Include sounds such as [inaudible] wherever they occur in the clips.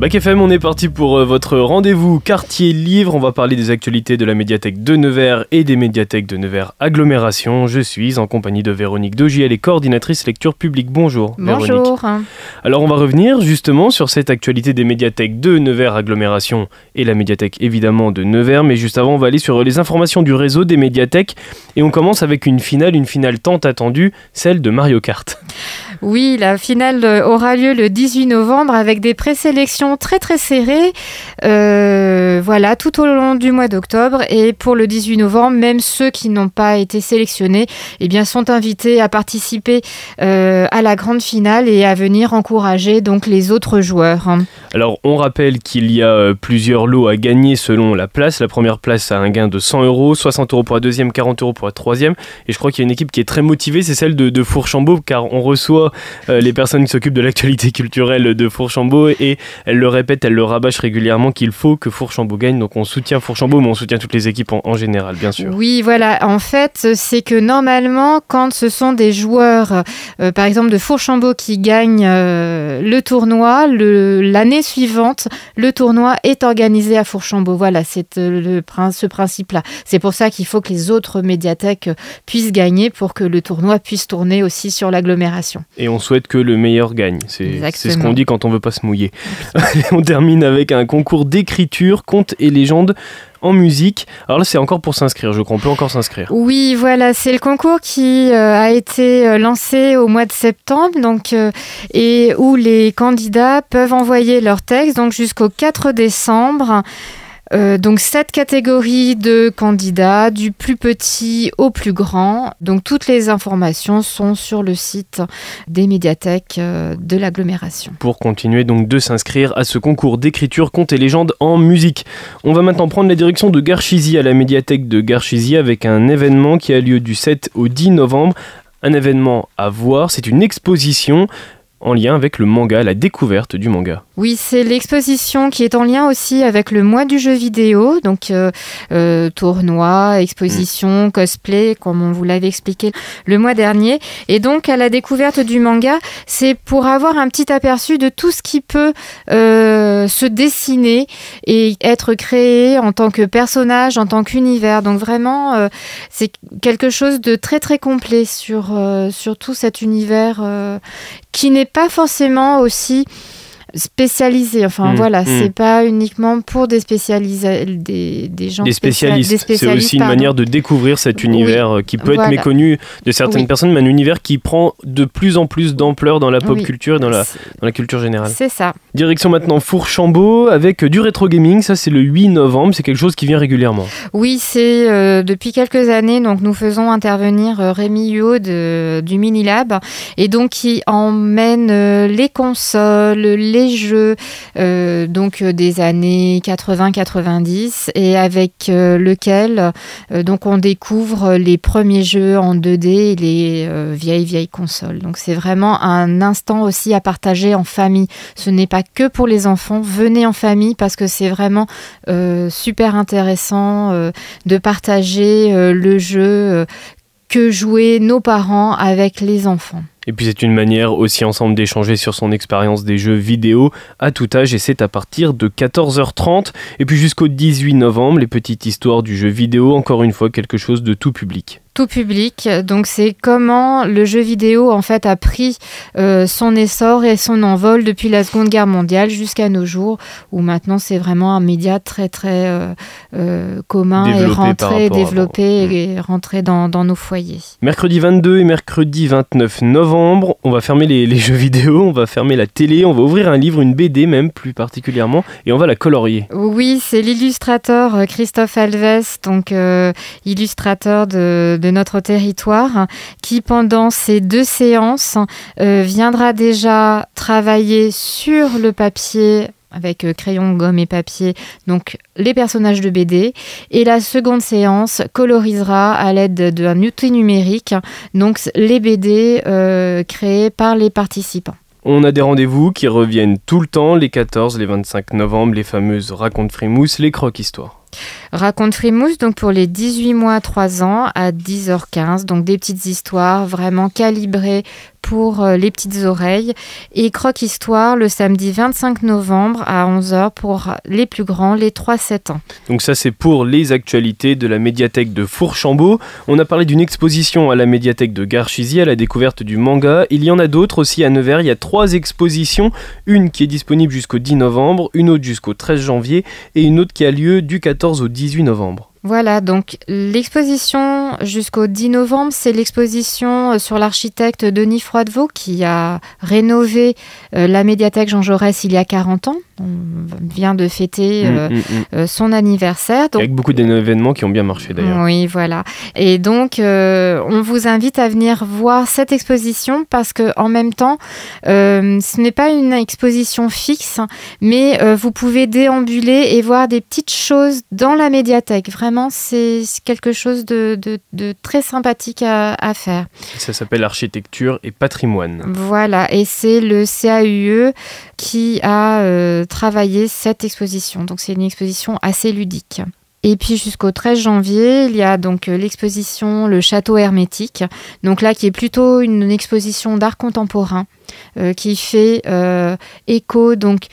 Bac FM, on est parti pour euh, votre rendez-vous quartier livre. On va parler des actualités de la médiathèque de Nevers et des médiathèques de Nevers agglomération. Je suis en compagnie de Véronique Dogier, elle est coordinatrice lecture publique. Bonjour. Bonjour. Alors on va revenir justement sur cette actualité des médiathèques de Nevers agglomération et la médiathèque évidemment de Nevers. Mais juste avant, on va aller sur les informations du réseau des médiathèques et on commence avec une finale, une finale tant attendue, celle de Mario Kart. Oui, la finale aura lieu le 18 novembre avec des présélections très très serrées. Euh, voilà, tout au long du mois d'octobre. Et pour le 18 novembre, même ceux qui n'ont pas été sélectionnés eh bien, sont invités à participer euh, à la grande finale et à venir encourager donc les autres joueurs. Alors, on rappelle qu'il y a euh, plusieurs lots à gagner selon la place. La première place a un gain de 100 euros, 60 euros pour la deuxième, 40 euros pour la troisième. Et je crois qu'il y a une équipe qui est très motivée, c'est celle de, de Fourchambault, car on reçoit euh, les personnes qui s'occupent de l'actualité culturelle de Fourchambault et elles le répètent, elles le rabâchent régulièrement qu'il faut que Fourchambault gagne. Donc on soutient Fourchambault, mais on soutient toutes les équipes en, général, bien sûr. Oui, voilà. En fait, c'est que normalement, quand ce sont des joueurs, euh, par exemple de Fourchambault, qui gagnent euh, le tournoi, l'année suivante, le tournoi est organisé à Fourchambault. Voilà, c'est le, ce principe-là. C'est pour ça qu'il faut que les autres médiathèques puissent gagner pour que le tournoi puisse tourner aussi sur l'agglomération et on souhaite que le meilleur gagne. C'est ce qu'on dit quand on veut pas se mouiller. [laughs] on termine avec un concours d'écriture, et légendes en musique. Alors là, c'est encore pour s'inscrire, je crois. On peut encore s'inscrire. Oui, voilà, c'est le concours qui euh, a été euh, lancé au mois de septembre, donc euh, et où les candidats peuvent envoyer leurs textes donc jusqu'au 4 décembre. Euh, donc sept catégories de candidats, du plus petit au plus grand. Donc toutes les informations sont sur le site des médiathèques euh, de l'agglomération. Pour continuer donc de s'inscrire à ce concours d'écriture contes et légendes en musique. On va maintenant prendre la direction de Garchizy à la médiathèque de Garchizy avec un événement qui a lieu du 7 au 10 novembre. Un événement à voir, c'est une exposition en lien avec le manga, la découverte du manga. Oui, c'est l'exposition qui est en lien aussi avec le mois du jeu vidéo, donc euh, euh, tournoi, exposition, mm. cosplay, comme on vous l'avait expliqué le mois dernier. Et donc à la découverte du manga, c'est pour avoir un petit aperçu de tout ce qui peut euh, se dessiner et être créé en tant que personnage, en tant qu'univers. Donc vraiment, c'est quelque chose de très très complet sur, sur tout cet univers qui n'est pas forcément aussi spécialisé. Enfin mm, voilà, mm. c'est pas uniquement pour des des, des gens des spécialistes. C'est aussi une manière de découvrir cet univers euh, qui peut être méconnu de certaines personnes, mais un univers qui prend de plus en plus d'ampleur dans la pop culture et dans la, dans la culture générale. C'est ça. Direction maintenant Fourchambault avec du rétro gaming. Ça, c'est le 8 novembre. C'est quelque chose qui vient régulièrement. Oui, c'est euh, depuis quelques années. Donc, nous faisons intervenir euh, Rémi Huot du Minilab et donc qui emmène les consoles, les jeux euh, donc euh, des années 80-90 et avec euh, lequel donc on découvre les premiers jeux en 2D et les vieilles vieilles consoles. Donc c'est vraiment un instant aussi à partager en famille. Ce n'est pas que pour les enfants. Venez en famille parce que c'est vraiment super intéressant de partager le jeu que jouaient nos parents avec les enfants. Et puis c'est une manière aussi ensemble d'échanger sur son expérience des jeux vidéo. À tout âge et c'est à partir de 14h30 et puis jusqu'au 18 novembre les petites histoires du jeu vidéo, encore une fois quelque chose de tout public tout public. Donc c'est comment le jeu vidéo en fait a pris euh, son essor et son envol depuis la Seconde Guerre mondiale jusqu'à nos jours, où maintenant c'est vraiment un média très très euh, euh, commun et rentré, développé et rentré dans, dans, nos foyers. Mercredi 22 et mercredi 29 novembre, on va fermer les, les, [laughs] jeux vidéo, on va fermer la télé, on va ouvrir un livre, une BD même plus particulièrement, et on va la colorier. Oui, c'est l'illustrateur Christophe Alves, donc illustrateur de de notre territoire, qui pendant ces deux séances euh, viendra déjà travailler sur le papier avec euh, crayon, gomme et papier, donc les personnages de BD. Et la seconde séance colorisera à l'aide d'un outil numérique, donc les BD euh, créés par les participants. On a des rendez-vous qui reviennent tout le temps, les 14, les 25 novembre, les fameuses racontes frimousse, les croques histoires. Raconte Frimousse, donc pour les 18 mois 3 ans à 10h15, donc des petites histoires vraiment calibrées pour euh, les petites oreilles. Et Croque Histoire le samedi 25 novembre à 11h pour les plus grands, les 3-7 ans. Donc ça c'est pour les actualités de la médiathèque de Fourchambault. On a parlé d'une exposition à la médiathèque de Garchizy à la découverte du manga. Il y en a d'autres aussi à Nevers. Il y a trois expositions. Une qui est disponible jusqu'au 10 novembre, une autre jusqu'au 13 janvier et une autre qui a lieu du 14 au 18 novembre. Voilà, donc l'exposition jusqu'au 10 novembre, c'est l'exposition euh, sur l'architecte Denis Froidevaux qui a rénové euh, la médiathèque Jean Jaurès il y a 40 ans on vient de fêter mm, euh, mm, mm. Euh, son anniversaire. Avec beaucoup d'événements qui ont bien marché d'ailleurs. Oui, voilà. Et donc, on vous invite à venir voir cette exposition parce que en même temps, ce n'est pas une exposition fixe, mais vous pouvez déambuler et voir des petites choses dans la médiathèque. Vraiment, c'est quelque chose de, très sympathique à, à faire. Ça s'appelle architecture et patrimoine. Voilà, et c'est le CAUE qui a euh, travaillé cette exposition. Donc c'est une exposition assez ludique. Et puis jusqu'au 13 janvier, il y a donc euh, l'exposition Le Château Hermétique. Donc là, qui est plutôt une exposition d'art contemporain, euh, qui fait écho donc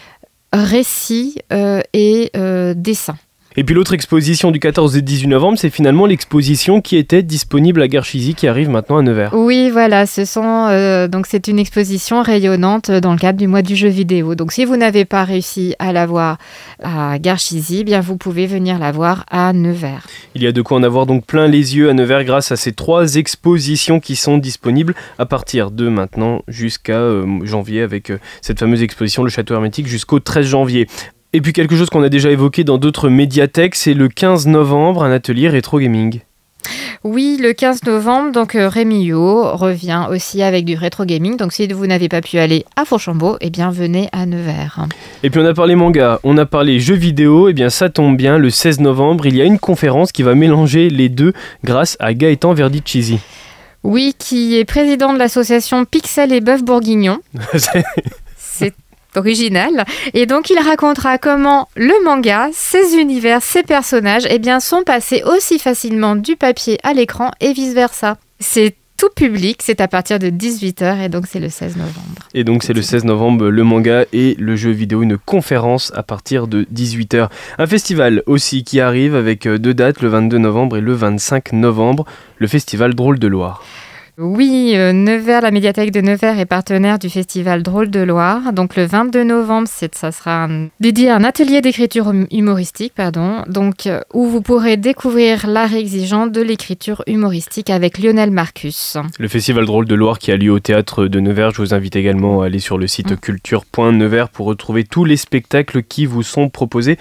récit et dessin. Et puis l'autre exposition du 14 et 18 novembre, c'est finalement l'exposition qui était disponible à Garchizy qui arrive maintenant à Nevers. Oui, voilà, ce sont euh, donc c'est une exposition rayonnante dans le cadre du mois du jeu vidéo. Donc si vous n'avez pas réussi à la voir à Garchizy, eh bien vous pouvez venir la voir à Nevers. Il y a de quoi en avoir donc plein les yeux à Nevers grâce à ces trois expositions qui sont disponibles à partir de maintenant jusqu'à euh, janvier avec euh, cette fameuse exposition Le Château Hermétique jusqu'au 13 janvier. Et puis quelque chose qu'on a déjà évoqué dans d'autres médiathèques, c'est le 15 novembre, un atelier rétro gaming. Oui, le 15 novembre, donc euh, Rémi Yo revient aussi avec du rétro gaming. Donc si vous n'avez pas pu aller à Fourchambault, eh bien venez à Nevers. Et puis on a parlé manga, on a parlé jeux vidéo, et eh bien ça tombe bien, le 16 novembre, il y a une conférence qui va mélanger les deux grâce à Gaëtan Verdicchisi. Oui, qui est président de l'association Pixel et Bœuf Bourguignon. [laughs] Original. Et donc il racontera comment le manga, ses univers, ses personnages, eh bien, sont passés aussi facilement du papier à l'écran et vice-versa. C'est tout public, c'est à partir de 18h et donc c'est le 16 novembre. Et donc c'est le 16 novembre le manga et le jeu vidéo, une conférence à partir de 18h. Un festival aussi qui arrive avec euh, deux dates, le 22 novembre et le 25 novembre, le festival Drôle de Loire. Oui, euh, Nevers, la médiathèque de Nevers est partenaire du festival Drôle de Loire. Donc le 22 novembre, ça sera dédié à un atelier d'écriture hum, humoristique, pardon, donc euh, où vous pourrez découvrir l'art exigeant de l'écriture humoristique avec Lionel Marcus. Le festival Drôle de Loire qui a lieu au théâtre de Nevers, je vous invite également à aller sur le site mmh. culture.nevers pour retrouver tous les spectacles qui vous sont proposés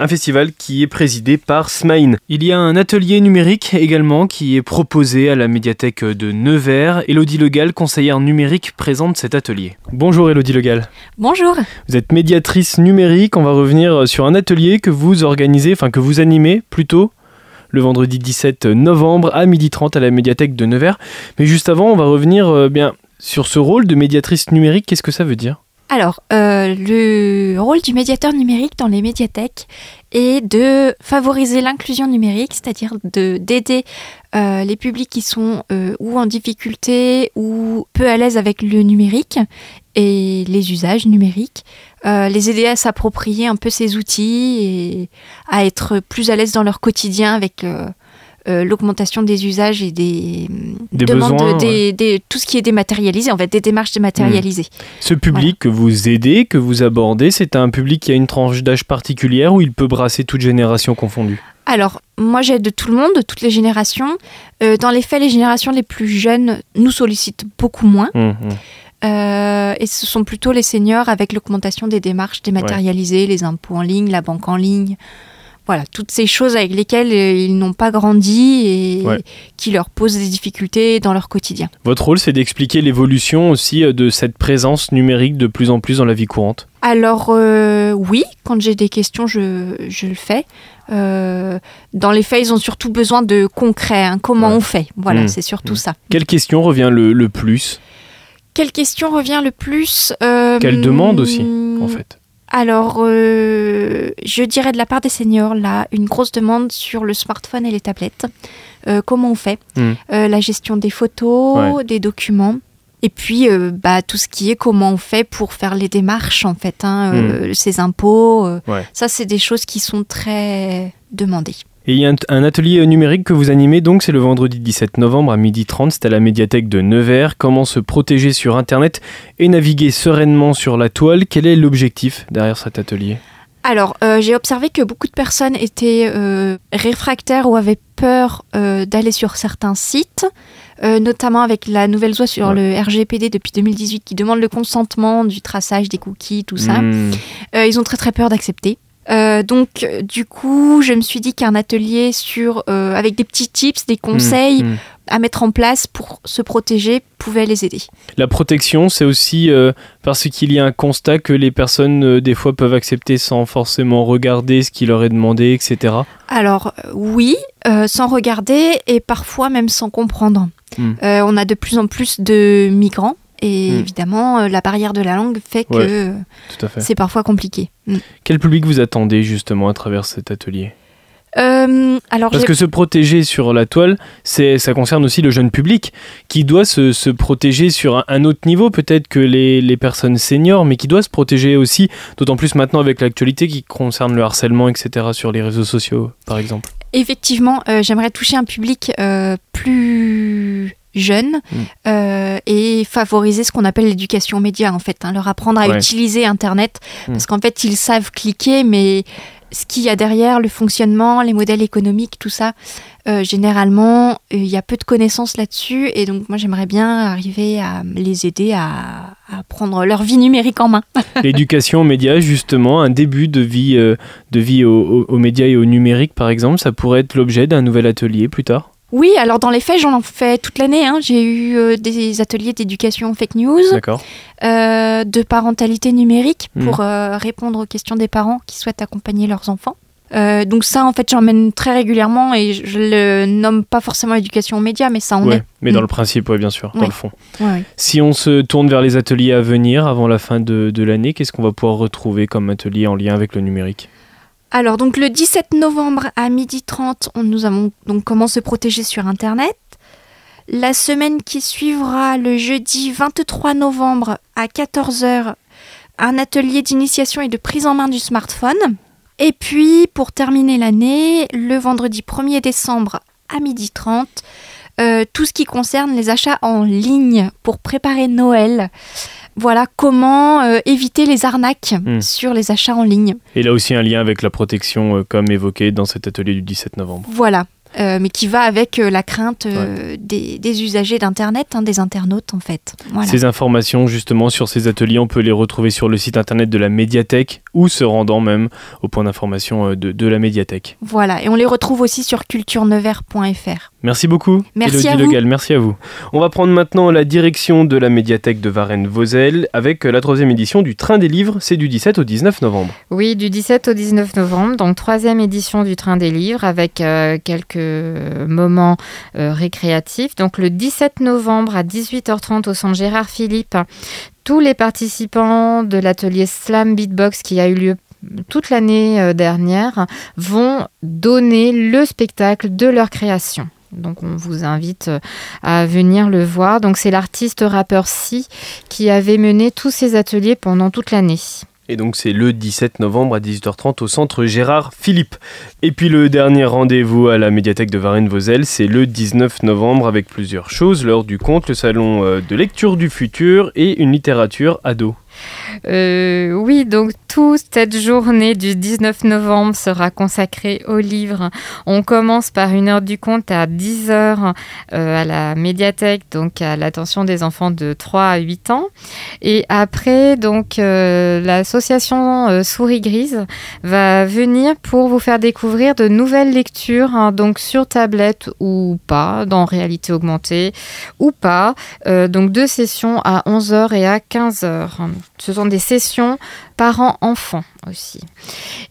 un festival qui est présidé par Smaïn. Il y a un atelier numérique également qui est proposé à la médiathèque de Nevers. Elodie Legal, conseillère numérique, présente cet atelier. Bonjour Elodie Legal. Bonjour. Vous êtes médiatrice numérique. On va revenir sur un atelier que vous organisez, enfin que vous animez plutôt le vendredi 17 novembre à 12h30 à la médiathèque de Nevers. Mais juste avant, on va revenir euh, bien sur ce rôle de médiatrice numérique. Qu'est-ce que ça veut dire? Alors, euh, le rôle du médiateur numérique dans les médiathèques est de favoriser l'inclusion numérique, c'est-à-dire d'aider euh, les publics qui sont euh, ou en difficulté ou peu à l'aise avec le numérique et les usages numériques, les aider à s'approprier un peu ces outils et à être plus à l'aise dans leur quotidien avec euh, l'augmentation des usages et des, demandes, des, tout ce qui est dématérialisé, en fait, des démarches dématérialisées. Hmm. Ce public que vous aidez, que vous abordez, c'est un public qui a une tranche d'âge particulière ou il peut brasser toute génération confondue? Alors, moi j'aide tout le monde, toutes les générations. Euh, dans les faits, les générations les plus jeunes nous sollicitent beaucoup moins. Hmm, hmm. Euh, et ce sont plutôt les seniors avec l'augmentation des démarches dématérialisées, les impôts en ligne, la banque en ligne, voilà, toutes ces choses avec lesquelles euh, ils n'ont pas grandi et qui leur posent des difficultés dans leur quotidien. Votre rôle, c'est d'expliquer l'évolution aussi euh, de cette présence numérique de plus en plus dans la vie courante Alors euh, oui, quand j'ai des questions, je, le fais. dans les faits, ils ont surtout besoin de concret. Hein. comment on fait Voilà, mmh. c'est surtout mmh. ça. Quelle question revient le, plus? Quelle question revient le plus Quelle demande aussi, en fait Alors, euh, je dirais de la part des seniors, là, une grosse demande sur le smartphone et les tablettes. Euh, comment on fait? Hmm. Euh, La gestion des photos, des documents. Et puis, euh, bah, tout ce qui est comment on fait pour faire les démarches, en fait, hein, euh, ses impôts. euh, Ouais. Ça, c'est des choses qui sont très demandées. Et il y a un, un atelier numérique que vous animez donc, c'est le vendredi 17 novembre à 12h30, c'est à la médiathèque de Nevers. Comment se protéger sur Internet et naviguer sereinement sur la toile? Quel est l'objectif derrière cet atelier? Alors, euh, j'ai observé que beaucoup de personnes étaient euh, réfractaires ou avaient peur euh, d'aller sur certains sites, notamment avec la nouvelle loi sur le RGPD depuis 2018 qui demande le consentement du traçage des cookies, tout ça. Hmm. Ils ont très très peur d'accepter. Euh, donc, du coup, je me suis dit qu'un atelier sur, euh, avec des petits tips, des conseils Hmm. à mettre en place pour se protéger pouvait les aider. La protection, c'est aussi euh, parce qu'il y a un constat que les personnes, des fois, peuvent accepter sans forcément regarder ce qui leur est demandé, etc. Alors oui, sans regarder et parfois même sans comprendre. Hmm. On a de plus en plus de migrants et Hmm. évidemment euh, la barrière de la langue fait que Ouais. c'est parfois compliqué. Hmm. Quel public vous attendez justement à travers cet atelier? Euh, alors Parce que se protéger sur la toile, c'est, ça concerne aussi le jeune public qui doit se, se protéger sur un, un autre niveau, peut-être que les, les personnes seniors, mais qui doit se protéger aussi, d'autant plus maintenant avec l'actualité qui concerne le harcèlement, etc., sur les réseaux sociaux, par exemple. effectivement euh, j'aimerais toucher un public euh, plus jeune Hmm. euh, et favoriser ce qu'on appelle l'éducation aux médias en fait, hein, leur apprendre à Ouais. utiliser Internet Hmm. parce qu'en fait ils savent cliquer mais ce qu'il y a derrière, le fonctionnement, les modèles économiques, tout ça, euh, généralement, euh, il y a peu de connaissances là-dessus. Et donc, moi, j'aimerais bien arriver à les aider à, à prendre leur vie numérique en main. [laughs] L'éducation aux médias, justement, un début de vie, de vie aux- aux médias et au numérique, par exemple, ça pourrait être l'objet d'un nouvel atelier plus tard? Oui, alors dans les faits, j'en fais toute l'année. hein. J'ai eu euh, des ateliers d'éducation fake news, euh, de parentalité numérique Mhm. pour euh, répondre aux questions des parents qui souhaitent accompagner leurs enfants. Donc ça, en fait, j'emmène très régulièrement et je le nomme pas forcément éducation aux médias, mais ça en Ouais, est. mais dans Mm. le principe, ouais, bien sûr, dans le fond. Ouais. Si on se tourne vers les ateliers à venir avant la fin de, de l'année, qu'est-ce qu'on va pouvoir retrouver comme atelier en lien avec le numérique? Alors, donc le 17 novembre à 12h30, on, nous avons donc comment se protéger sur Internet. La semaine qui suivra, le jeudi 23 novembre à 14h, un atelier d'initiation et de prise en main du smartphone. Et puis, pour terminer l'année, le vendredi 1er décembre à 12h30, euh, tout ce qui concerne les achats en ligne pour préparer Noël. Voilà comment euh, éviter les arnaques Hmm. sur les achats en ligne. Et là aussi un lien avec la protection, euh, comme évoqué dans cet atelier du 17 novembre. Voilà. Euh, mais qui va avec euh, la crainte euh, des, des usagers d'Internet, hein, des internautes en fait. Voilà. Ces informations justement sur ces ateliers, on peut les retrouver sur le site internet de la médiathèque ou se rendant même au point d'information euh, de, de la médiathèque. Voilà. Et on les retrouve aussi sur culturenevers.fr. Merci beaucoup, Merci Élodie à vous. Legal, merci à vous. On va prendre maintenant la direction de la médiathèque de Varennes-Vauzelles avec euh, la troisième édition du Train des Livres, c'est du 17 au 19 novembre. Oui, du 17 au 19 novembre, donc troisième édition du Train des Livres avec euh, quelques moments euh, récréatifs. Donc le 17 novembre à 18h30 au centre Gérard Philippe, tous les participants de l'atelier Slam Beatbox qui a eu lieu toute l'année euh, dernière vont donner le spectacle de leur création. Donc on vous invite euh, à venir le voir. Donc c'est l'artiste rappeur Si qui avait mené tous ces ateliers pendant toute l'année. Et donc c'est le 17 novembre à 18h30 au centre Gérard Philippe. Et puis le dernier rendez-vous à la médiathèque de Varennes-Vauzelles, c'est le 19 novembre avec plusieurs choses, l'heure du conte, le salon euh, de lecture du futur et une littérature ado. Euh, oui, donc toute cette journée du 19 novembre sera consacrée au livre. On commence par une heure du conte à 10h à la médiathèque, donc à l'attention des enfants de 3 à 8 ans. Et après, donc euh, l'association euh, Souris Grise va venir pour vous faire découvrir de nouvelles lectures, hein, donc sur tablette ou pas, dans réalité augmentée ou pas. Euh, donc deux sessions à 11h et à 15h. Ce sont des sessions parents-enfants. Aussi.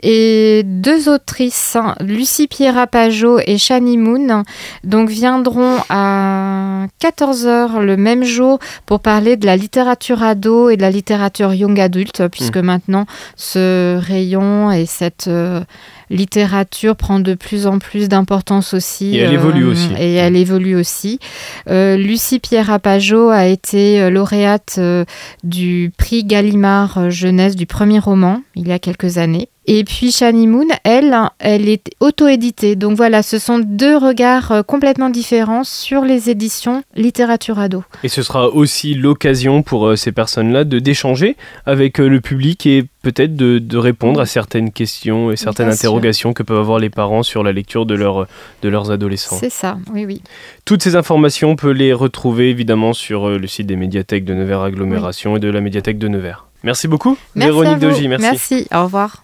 Et deux autrices, hein, Lucie Pierra Pajot et Shani Moon, donc viendront à 14h le même jour pour parler de la littérature ado et de la littérature young adulte, puisque mmh. maintenant ce rayon et cette euh, littérature prend de plus en plus d'importance aussi. Et elle évolue euh, aussi. Et elle évolue aussi. Euh, Lucie Pierre Apajot a été lauréate du prix Gallimard Jeunesse du premier roman il y a quelques années. Et puis Shani Moon, elle, elle est auto-éditée. Donc voilà, ce sont deux regards euh, complètement différents sur les éditions littérature ado. Et ce sera aussi l'occasion pour euh, ces personnes-là de d'échanger avec euh, le public et peut-être de, répondre à certaines questions et certaines interrogations que peuvent avoir les parents sur la lecture de, leur, de leurs adolescents. C'est ça, oui, oui. Toutes ces informations, on peut les retrouver évidemment sur le site des médiathèques de Nevers Agglomération et de la médiathèque de Nevers. Merci beaucoup, Véronique Dogy. Merci. Merci, au revoir.